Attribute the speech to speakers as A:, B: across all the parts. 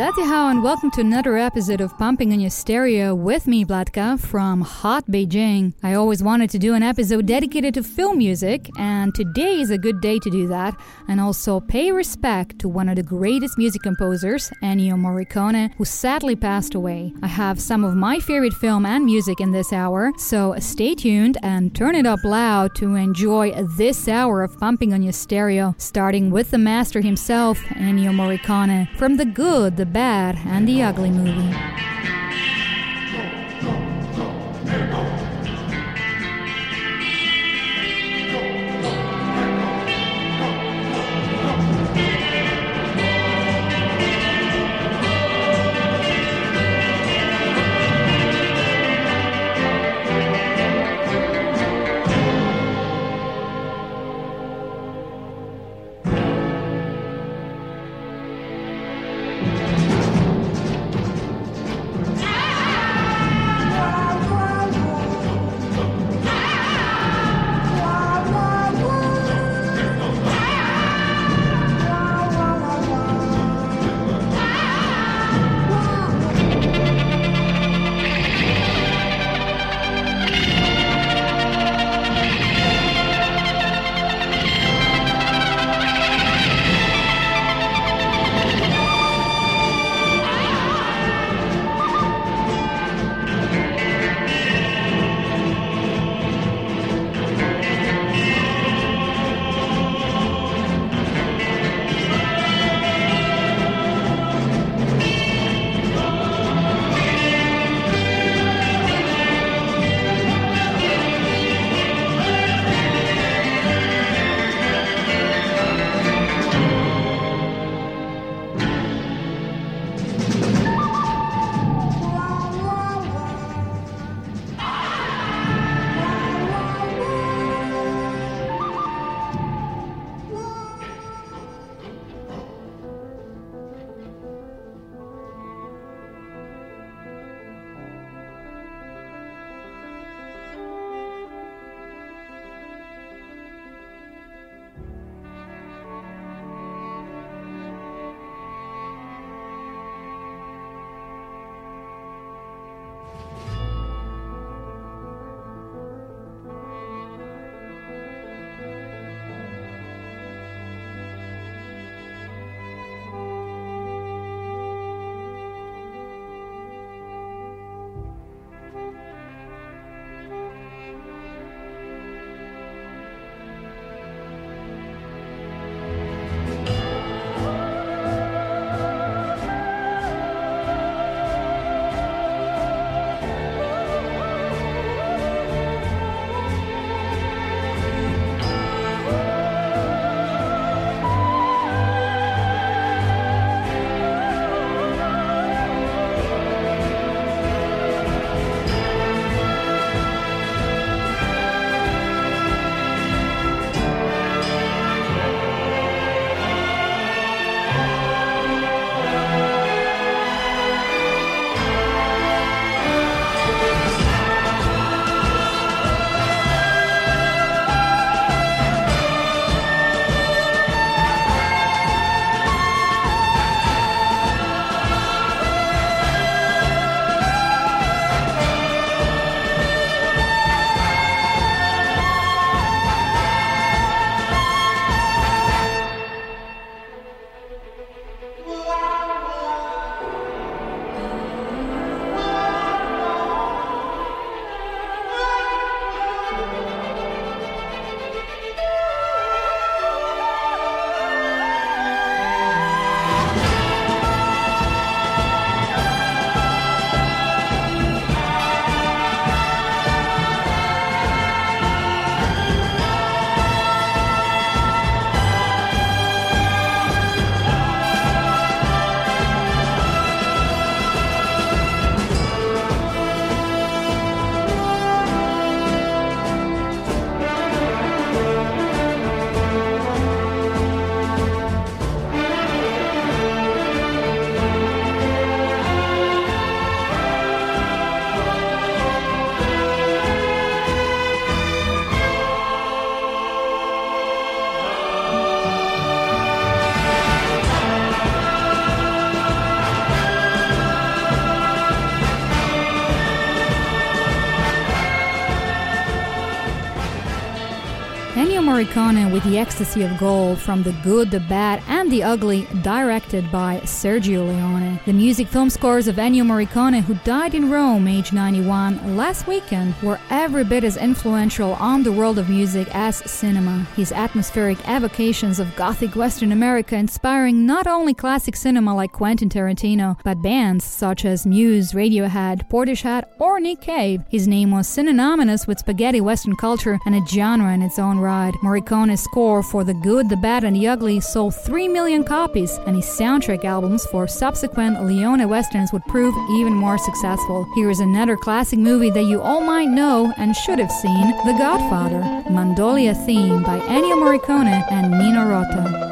A: Dati hao and welcome to another episode of Pumping on Your Stereo with me, Vlatka, from hot Beijing. I always wanted to do an episode dedicated to film music, and today is a good day to do that, and also pay respect to one of the greatest music composers, Ennio Morricone, who sadly passed away. I have some of my favorite film and music in this hour, so stay tuned and turn it up loud to enjoy this hour of Pumping on Your Stereo, starting with the master himself, Ennio Morricone, from the good, the bad, and the ugly movie. Morricone with The Ecstasy of Gold from The Good, the Bad, and the Ugly, directed by Sergio Leone. The music film scores of Ennio Morricone, who died in Rome age 91 last weekend, were every bit as influential on the world of music as cinema. His atmospheric evocations of Gothic Western America inspiring not only classic cinema like Quentin Tarantino, but bands such as Muse, Radiohead, Portishead, or Nick Cave. His name was synonymous with spaghetti Western culture and a genre in its own right. Morricone's score for The Good, the Bad, and the Ugly sold 3 million copies, and his soundtrack albums for subsequent Leone westerns would prove even more successful. Here is another classic movie that you all might know and should have seen The Godfather, Mandolina theme by Ennio Morricone and Nino Rota.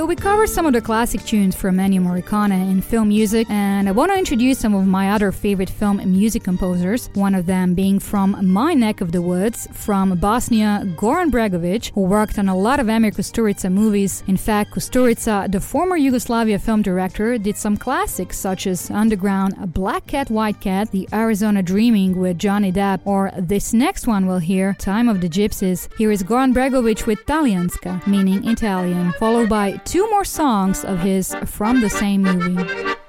A: So we cover some of the classic tunes from Ennio Morricone in film music, and I want to introduce some of my other favorite film music composers. One of them being from my neck of the woods, from Bosnia, Goran Bregovic, who worked on a lot of Emir Kusturica movies. In fact, Kusturica, the former Yugoslavia film director, did some classics such as Underground, Black Cat, White Cat, The Arizona Dreaming with Johnny Depp, or this next one we'll hear, Time of the Gypsies. Here is Goran Bregovic with Talijanska, meaning Italian, followed by two more songs of his from the same movie.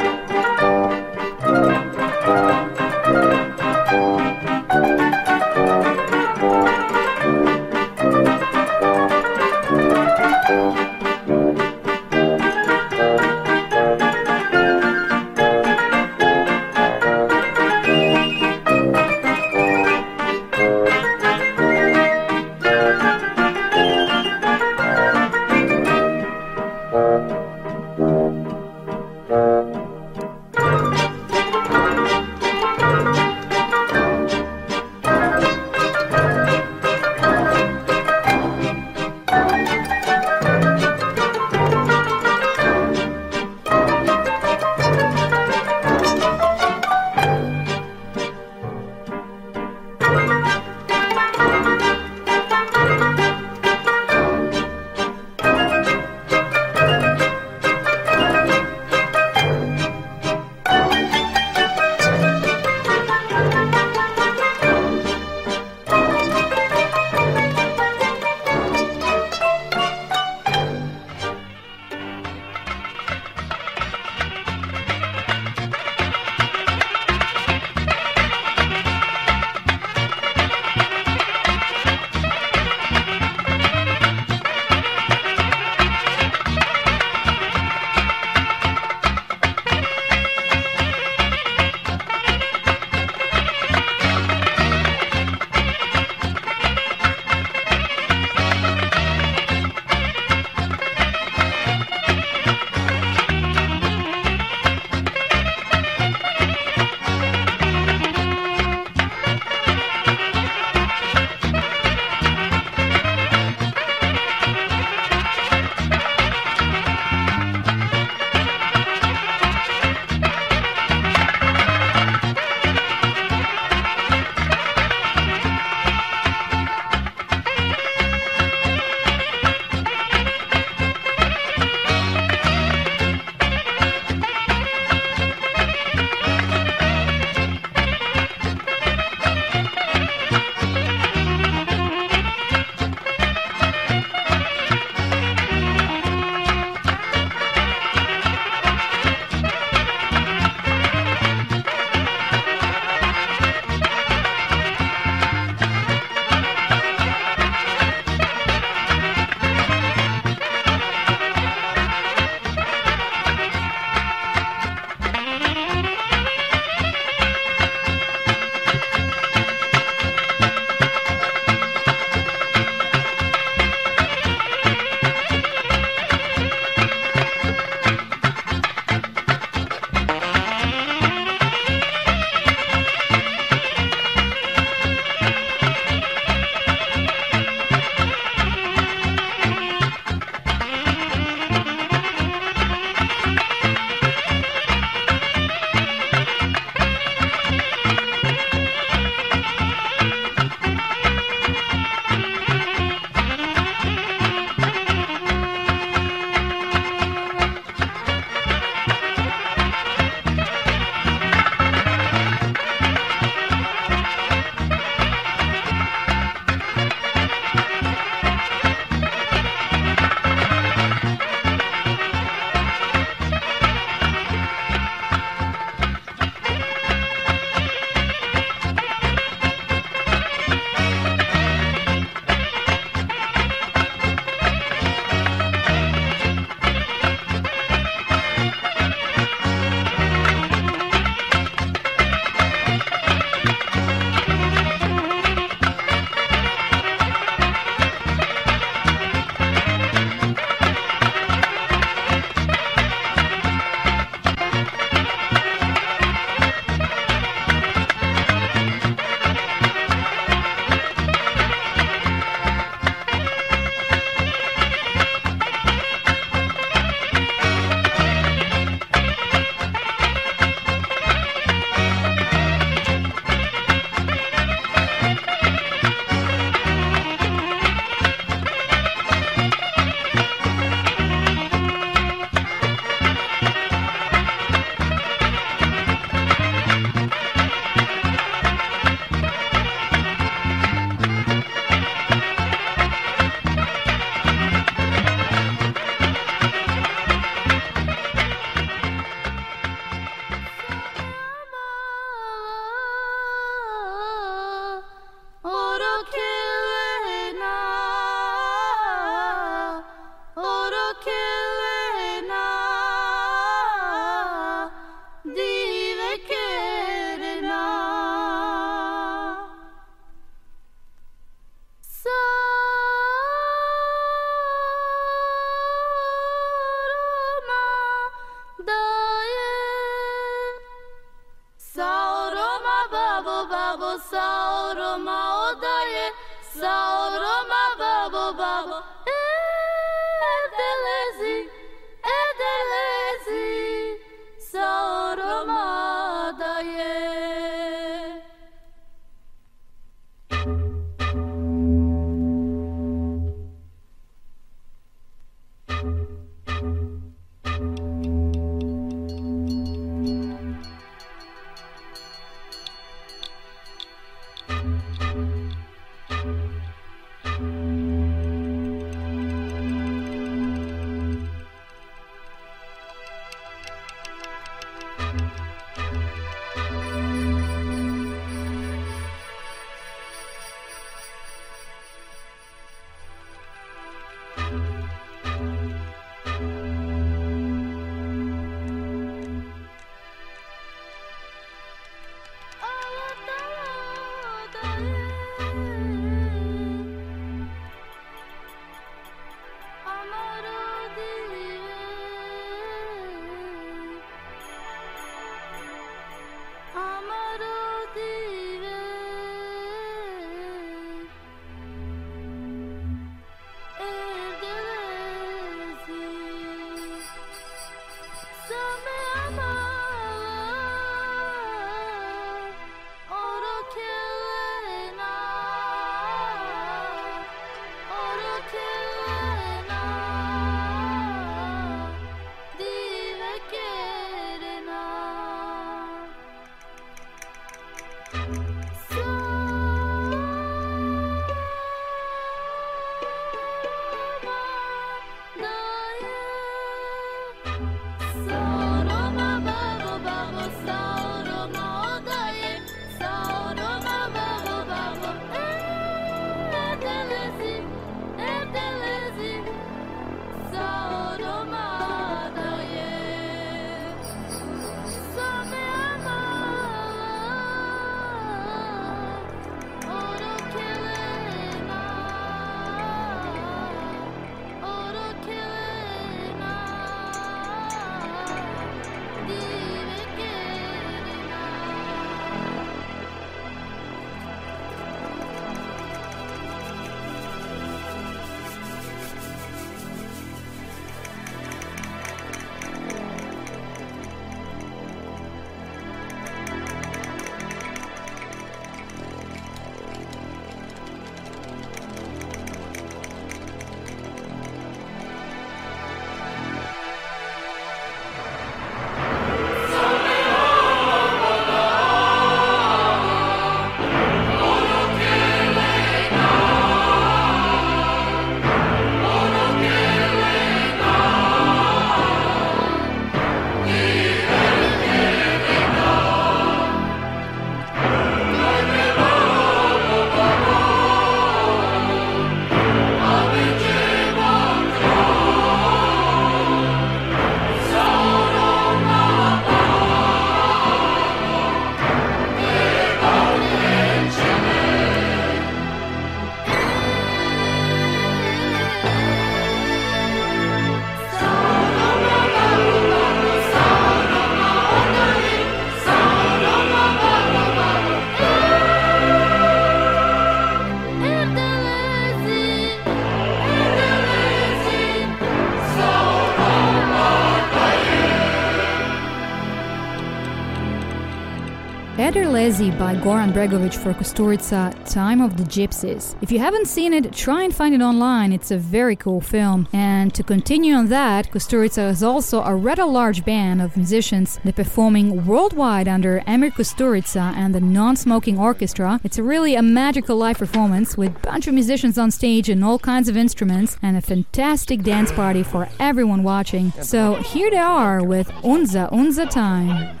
A: Ederlezi by Goran Bregovic for Kusturica, Time of the Gypsies. If you haven't seen it, try and find it online. It's a very cool film. And to continue on that, Kusturica is also a rather large band of musicians. They're performing worldwide under Emir Kusturica and the Non-Smoking Orchestra. It's really a magical live performance with a bunch of musicians on stage and all kinds of instruments and a fantastic dance party for everyone watching. So here they are with Unza Unza Time.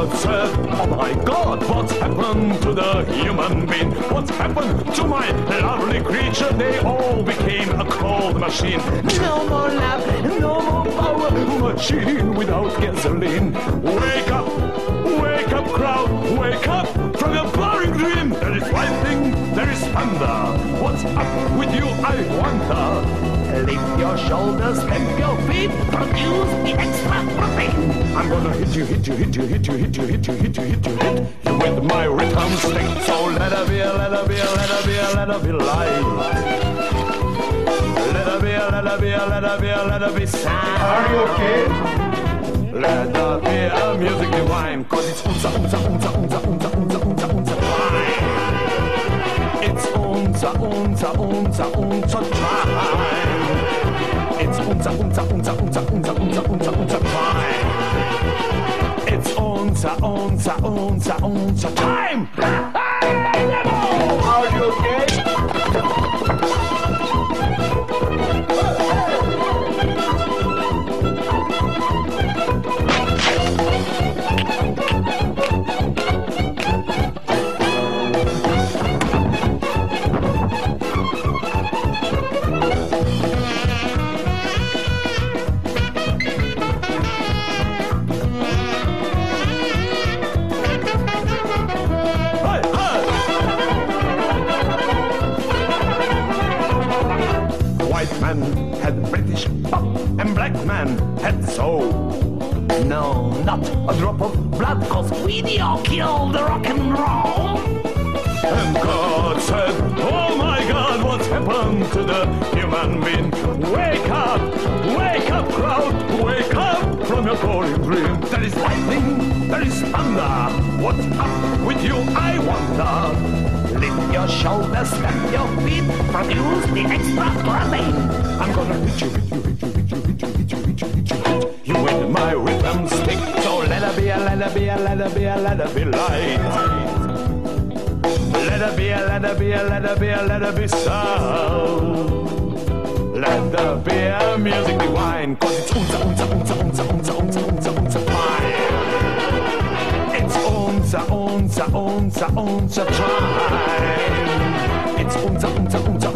B: Oh my God, what's happened to the human being? What's happened to my lovely creature? They all became a cold machine. No more love, no more power. Machine without gasoline. Wake up, wake up, crowd, wake up from your boring dream. There is lightning, there is thunder. What's up with you, I wonder? Lift your shoulders, stamp your feet, produce the extra protein. I'm gonna hit you, hit you, hit you, hit you, hit you, hit you, hit you, hit you, hit you with my rhythm stick. So let her be, let her be, let her be, let her be live. Let her be, let her be, let her be, let her be sound. Are you okay? Let her be a music divine, cause it's unza, unza, unza, unza, unza, unza, unza, unza, time. It's unza, unza, unza, unza, time unser, unser, unser, unser, unser, unser, unser, unser Time. It's unser, unser, unser, unser Time. Hey, Are you okay? Man so. No, not a drop of blood, cause video killed the rock and roll. And God said, Oh my God, what's happened to the human being? Wake up, wake up, crowd, wake up from your boring dream. There is lightning, there is thunder. What's up with you, I wonder? Lift your shoulders, stamp your feet, produce the extra protein. I'm gonna hit you, hit you, hit you, let her be, be, let her be light. Let her be, let her be, let her be, let her be sound. Let there be a music divine, cause it's unza, unza, unza, unza, unza, unza, unza, unza, fine. It's unza, unza, unza, unza, time. It's unza, unza, unza,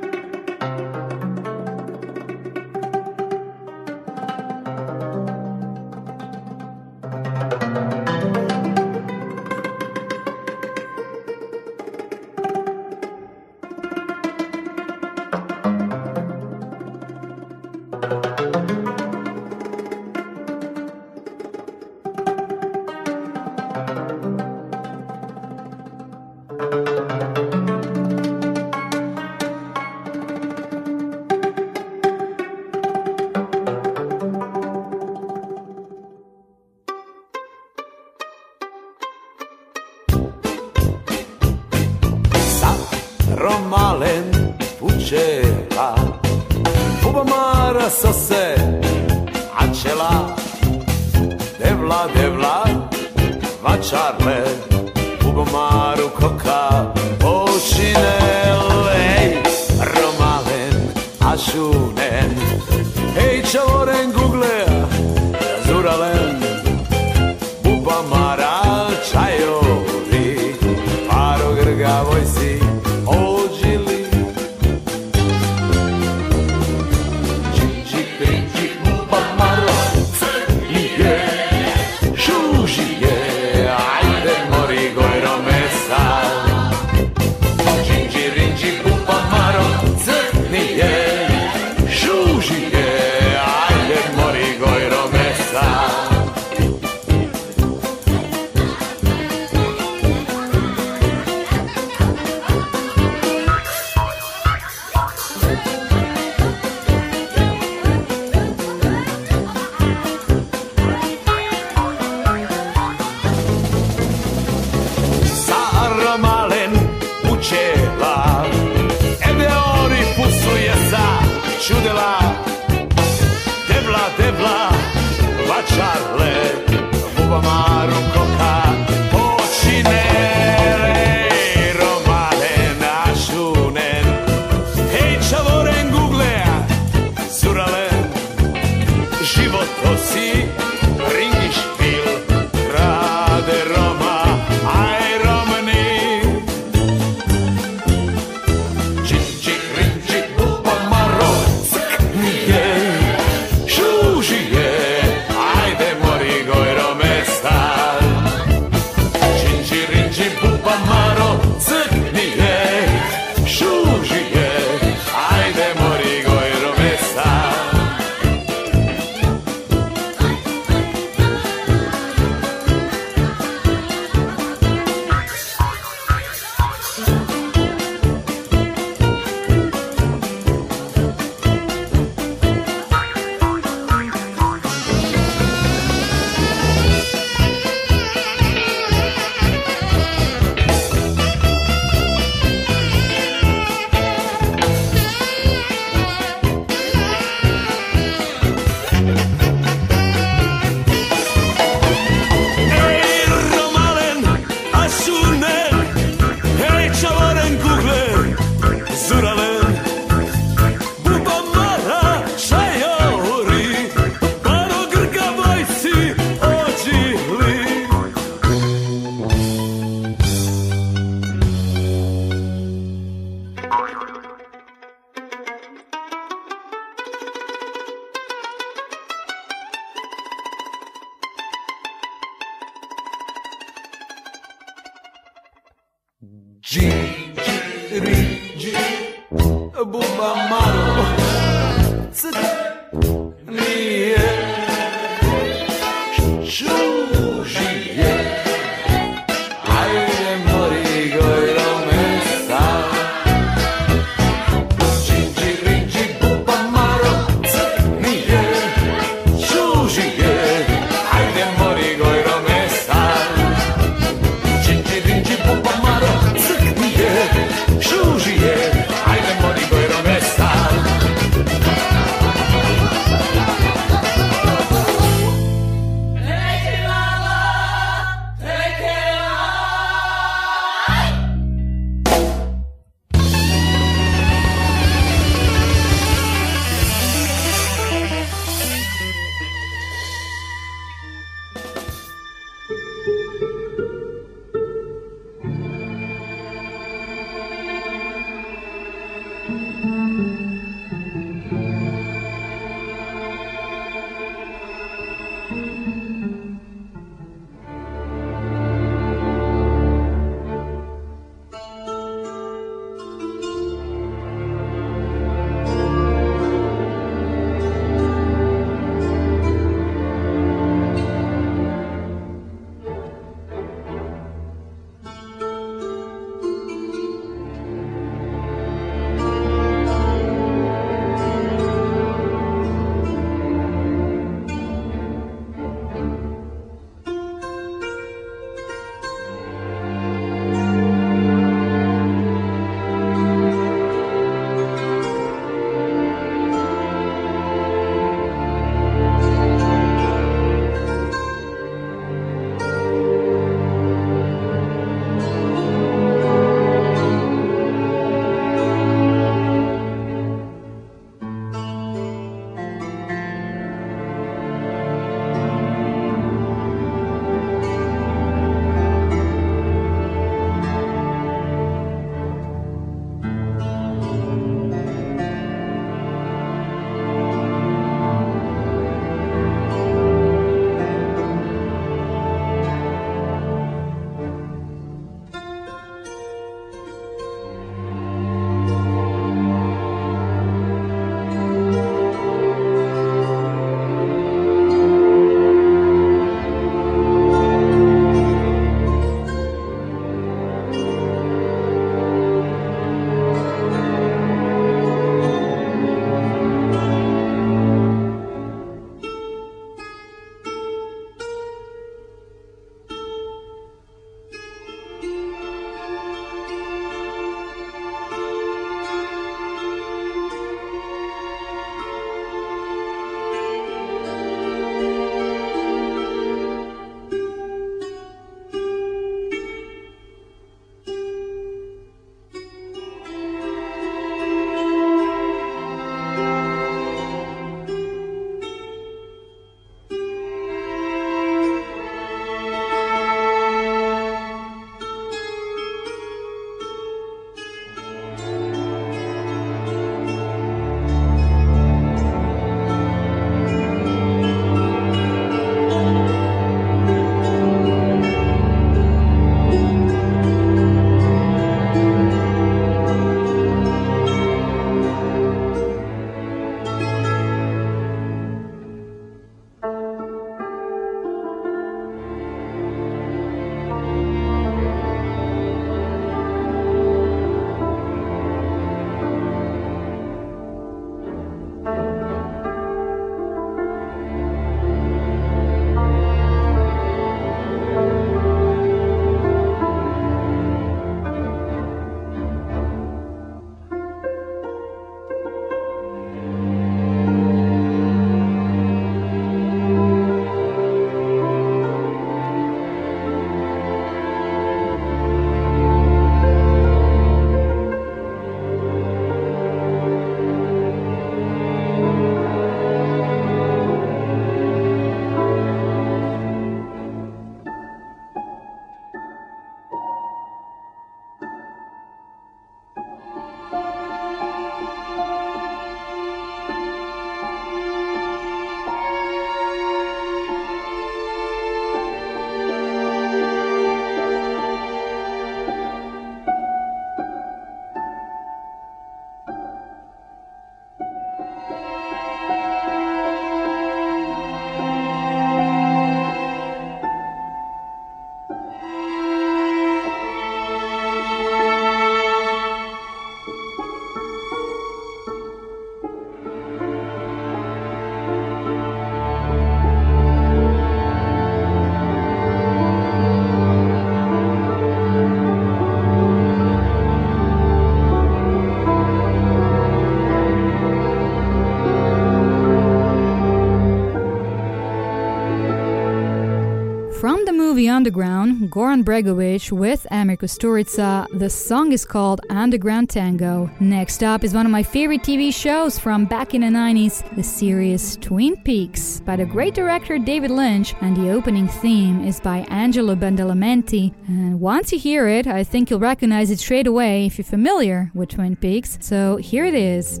A: movie Underground, Goran Bregovic with Emir Kusturica, the song is called Underground Tango. Next up is one of my favorite TV shows from back in the 90s, the series Twin Peaks by the great director David Lynch, and the opening theme is by Angelo Badalamenti. And once you hear it, I think you'll recognize it straight away if you're familiar with Twin Peaks. So here it is.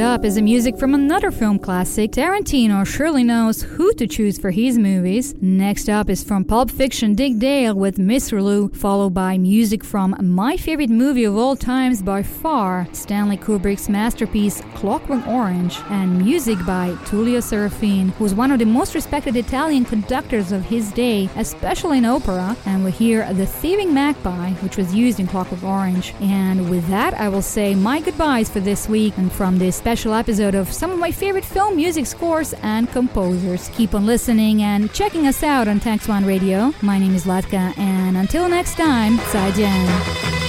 A: Up is the music from another film classic. Tarantino surely knows who to choose for his movies. Next up is from Pulp Fiction Dick Dale with Misirlou, followed by music from my favorite movie of all times by far, Stanley Kubrick's masterpiece Clockwork Orange, and music by Tullio Serafin, who was one of the most respected Italian conductors of his day, especially in opera. And we hear The Thieving Magpie, which was used in Clockwork Orange. And with that, I will say my goodbyes for this week and from this special episode of some of my favorite film music scores and composers. Keep on listening and checking us out on Tax One Radio. My name is Vlatka, and until next time, 再见。